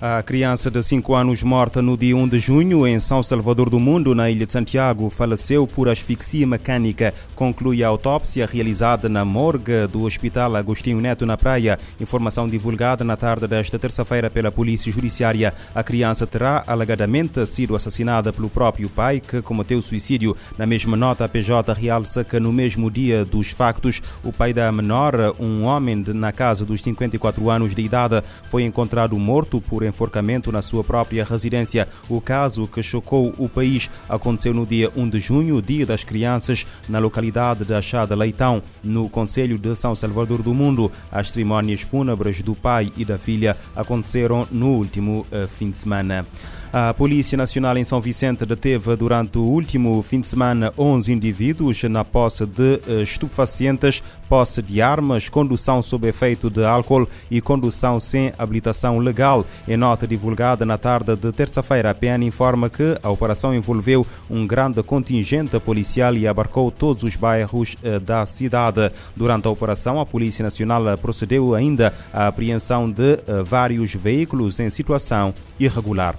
A criança de 5 anos morta no dia 1 de junho em São Salvador do Mundo, na Ilha de Santiago, faleceu por asfixia mecânica. Conclui a autópsia realizada na morgue do Hospital Agostinho Neto, na Praia. Informação divulgada na tarde desta terça-feira pela Polícia Judiciária. A criança terá alegadamente sido assassinada pelo próprio pai, que cometeu suicídio. Na mesma nota, a PJ realça que no mesmo dia dos factos, o pai da menor, um homem de, na casa dos 54 anos de idade, foi encontrado morto por enforcamento na sua própria residência. O caso que chocou o país aconteceu no dia 1 de junho, Dia das Crianças, na localidade de Achada Leitão, no Conselho de São Salvador do Mundo. As cerimónias fúnebres do pai e da filha aconteceram no último uh, fim de semana. A Polícia Nacional em São Vicente deteve durante o último fim de semana 11 indivíduos na posse de estupefacientes, posse de armas, condução sob efeito de álcool e condução sem habilitação legal. Em nota divulgada na tarde de terça-feira, a PN informa que a operação envolveu um grande contingente policial e abarcou todos os bairros da cidade. Durante a operação, a Polícia Nacional procedeu ainda à apreensão de vários veículos em situação irregular.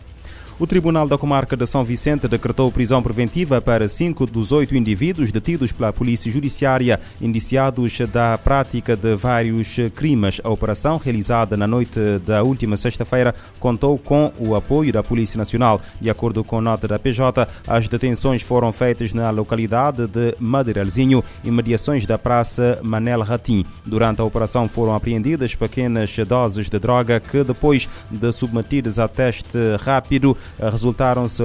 O Tribunal da Comarca de São Vicente decretou prisão preventiva para cinco dos oito indivíduos detidos pela Polícia Judiciária, indiciados da prática de vários crimes. A operação, realizada na noite da última sexta-feira, contou com o apoio da Polícia Nacional. De acordo com nota da PJ, as detenções foram feitas na localidade de Madeiralzinho, imediações da Praça Manel Ratim. Durante a operação foram apreendidas pequenas doses de droga que, depois de submetidas a teste rápido, resultaram-se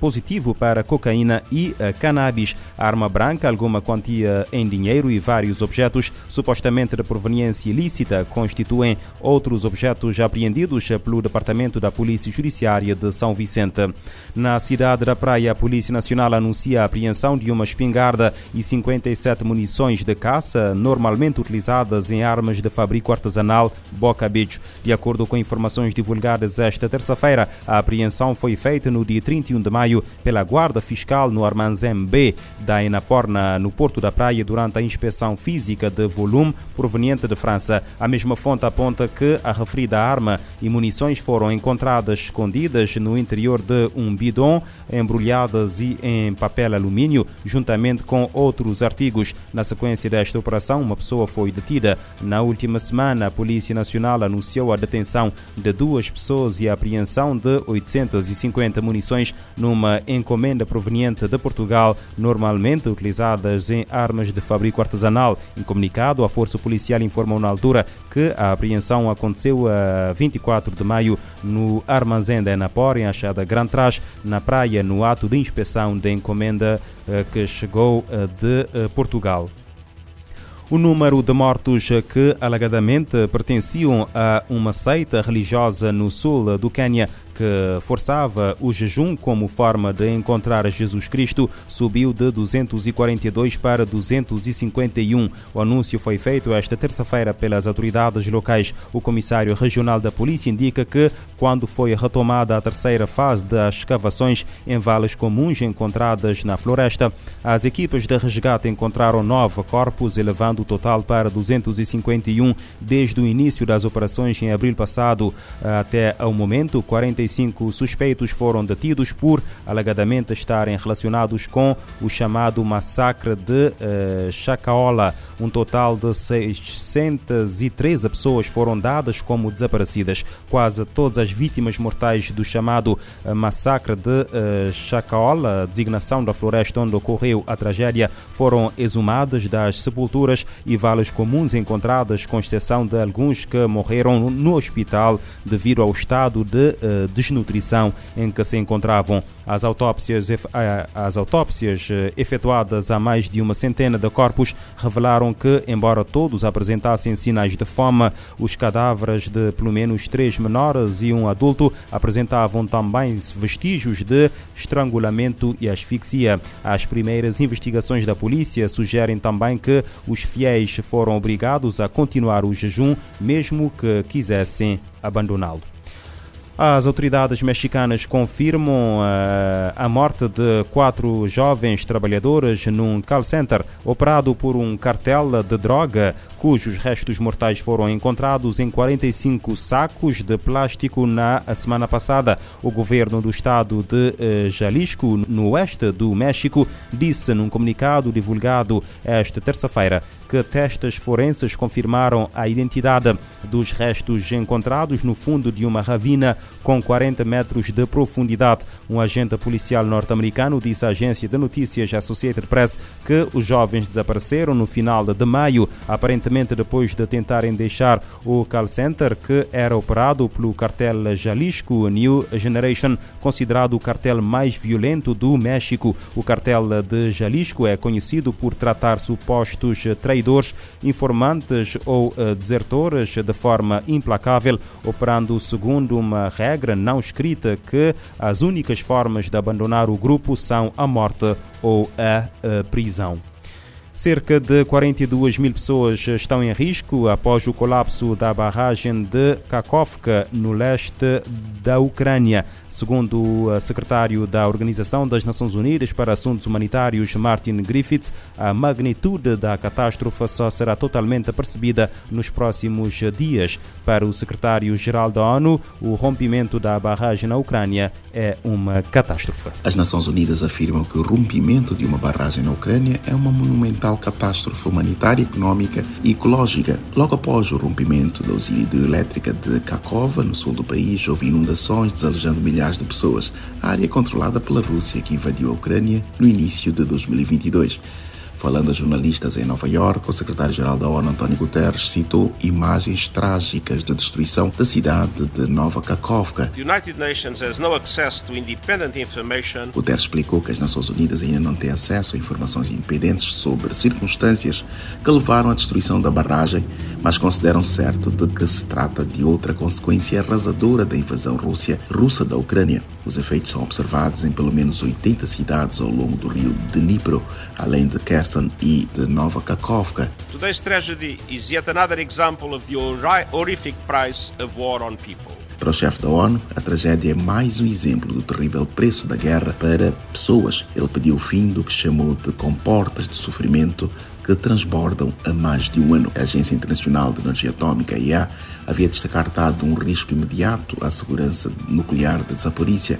positivo para cocaína e cannabis, arma branca, alguma quantia em dinheiro e vários objetos supostamente de proveniência ilícita constituem outros objetos apreendidos pelo Departamento da Polícia Judiciária de São Vicente. Na cidade da Praia, a Polícia Nacional anuncia a apreensão de uma espingarda e 57 munições de caça, normalmente utilizadas em armas de fabrico artesanal Boca Beach. De acordo com informações divulgadas esta terça-feira, a apreensão foi feita no dia 31 de maio pela Guarda Fiscal no Armazém B da Enaporna, no Porto da Praia, durante a inspeção física de volume proveniente de França. A mesma fonte aponta que a referida arma e munições foram encontradas escondidas no interior de um bidon, embrulhadas e em papel alumínio, juntamente com outros artigos. Na sequência desta operação, uma pessoa foi detida. Na última semana, a Polícia Nacional anunciou a detenção de duas pessoas e a apreensão de 800 250 munições numa encomenda proveniente de Portugal, normalmente utilizadas em armas de fabrico artesanal. Em comunicado, a Força Policial informou na altura que a apreensão aconteceu a 24 de maio no armazém da Enapor, em Achada Gran Trás, na praia, no ato de inspeção da encomenda que chegou de Portugal. O número de mortos que alegadamente pertenciam a uma seita religiosa no sul do Quênia que forçava o jejum como forma de encontrar Jesus Cristo subiu de 242 para 251. O anúncio foi feito esta terça-feira pelas autoridades locais. O comissário regional da polícia indica que, quando foi retomada a terceira fase das escavações em vales comuns encontradas na floresta, as equipas de resgate encontraram nove corpos, elevando o total para 251 desde o início das operações em abril passado. Até ao momento, 45 suspeitos foram detidos por alegadamente estarem relacionados com o chamado massacre de uh, Chacaola. Um total de 613 pessoas foram dadas como desaparecidas. Quase todas as vítimas mortais do chamado uh, massacre de uh, Chacaola, designação da floresta onde ocorreu a tragédia, foram exumadas das sepulturas e vales comuns encontradas, com exceção de alguns que morreram no hospital devido ao estado de uh, desnutrição em que se encontravam. As autópsias, as autópsias efetuadas a mais de uma centena de corpos revelaram que, embora todos apresentassem sinais de fome, os cadáveres de pelo menos três menores e um adulto apresentavam também vestígios de estrangulamento e asfixia. As primeiras investigações da polícia sugerem também que os fiéis foram obrigados a continuar o jejum, mesmo que quisessem abandoná-lo. As autoridades mexicanas confirmam uh, a morte de quatro jovens trabalhadores num call center operado por um cartel de droga, cujos restos mortais foram encontrados em 45 sacos de plástico na semana passada. O governo do estado de uh, Jalisco, no oeste do México, disse num comunicado divulgado esta terça-feira que testes forenses confirmaram a identidade dos restos encontrados no fundo de uma ravina com 40 metros de profundidade. Um agente policial norte-americano disse à agência de notícias Associated Press que os jovens desapareceram no final de maio, aparentemente depois de tentarem deixar o call center que era operado pelo cartel Jalisco New Generation, considerado o cartel mais violento do México. O cartel de Jalisco é conhecido por tratar supostos traidores, informantes ou uh, desertores de forma implacável, operando segundo uma regra não escrita que as únicas formas de abandonar o grupo são a morte ou a, a prisão. Cerca de 42 mil pessoas estão em risco após o colapso da barragem de Kakovka, no leste da Ucrânia. Segundo o secretário da Organização das Nações Unidas para Assuntos Humanitários, Martin Griffiths, a magnitude da catástrofe só será totalmente percebida nos próximos dias. Para o secretário-geral da ONU, o rompimento da barragem na Ucrânia é uma catástrofe. As Nações Unidas afirmam que o rompimento de uma barragem na Ucrânia é uma monumental catástrofe humanitária, econômica e ecológica. Logo após o rompimento da usina hidroelétrica de Kakova, no sul do país, houve inundações, desalejando milhares milhares de pessoas, a área controlada pela Rússia que invadiu a Ucrânia no início de 2022. Falando a jornalistas em Nova York, o secretário-geral da ONU, António Guterres, citou imagens trágicas de destruição da cidade de Nova Kakovka. Guterres explicou que as Nações Unidas ainda não têm acesso a informações independentes sobre circunstâncias que levaram à destruição da barragem, mas consideram certo de que se trata de outra consequência arrasadora da invasão Rússia, russa da Ucrânia. Os efeitos são observados em pelo menos 80 cidades ao longo do rio Dnipro, além de Kherson e de Nova Kakovka. Today's tragedy is yet another example of the horrific price of war on people. Para o chefe da ONU, a tragédia é mais um exemplo do terrível preço da guerra para pessoas. Ele pediu o fim do que chamou de comportas de sofrimento que transbordam há mais de um ano. A Agência Internacional de Energia Atômica, IEA, havia descartado um risco imediato à segurança nuclear de Zaporícia,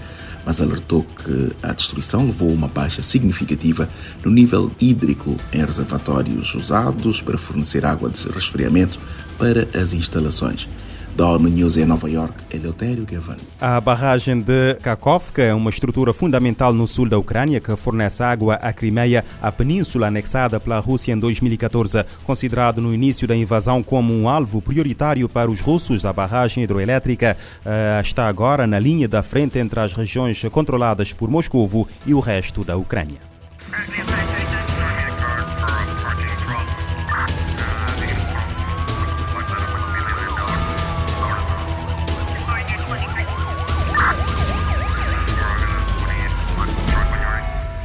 mas alertou que a destruição levou a uma baixa significativa no nível hídrico em reservatórios usados para fornecer água de resfriamento para as instalações. Da ONU News em Nova York, Eleutério Gavan. A barragem de Kakovka é uma estrutura fundamental no sul da Ucrânia que fornece água à Crimeia, a península anexada pela Rússia em 2014. Considerado no início da invasão como um alvo prioritário para os russos, a barragem hidroelétrica uh, está agora na linha da frente entre as regiões controladas por Moscovo e o resto da Ucrânia.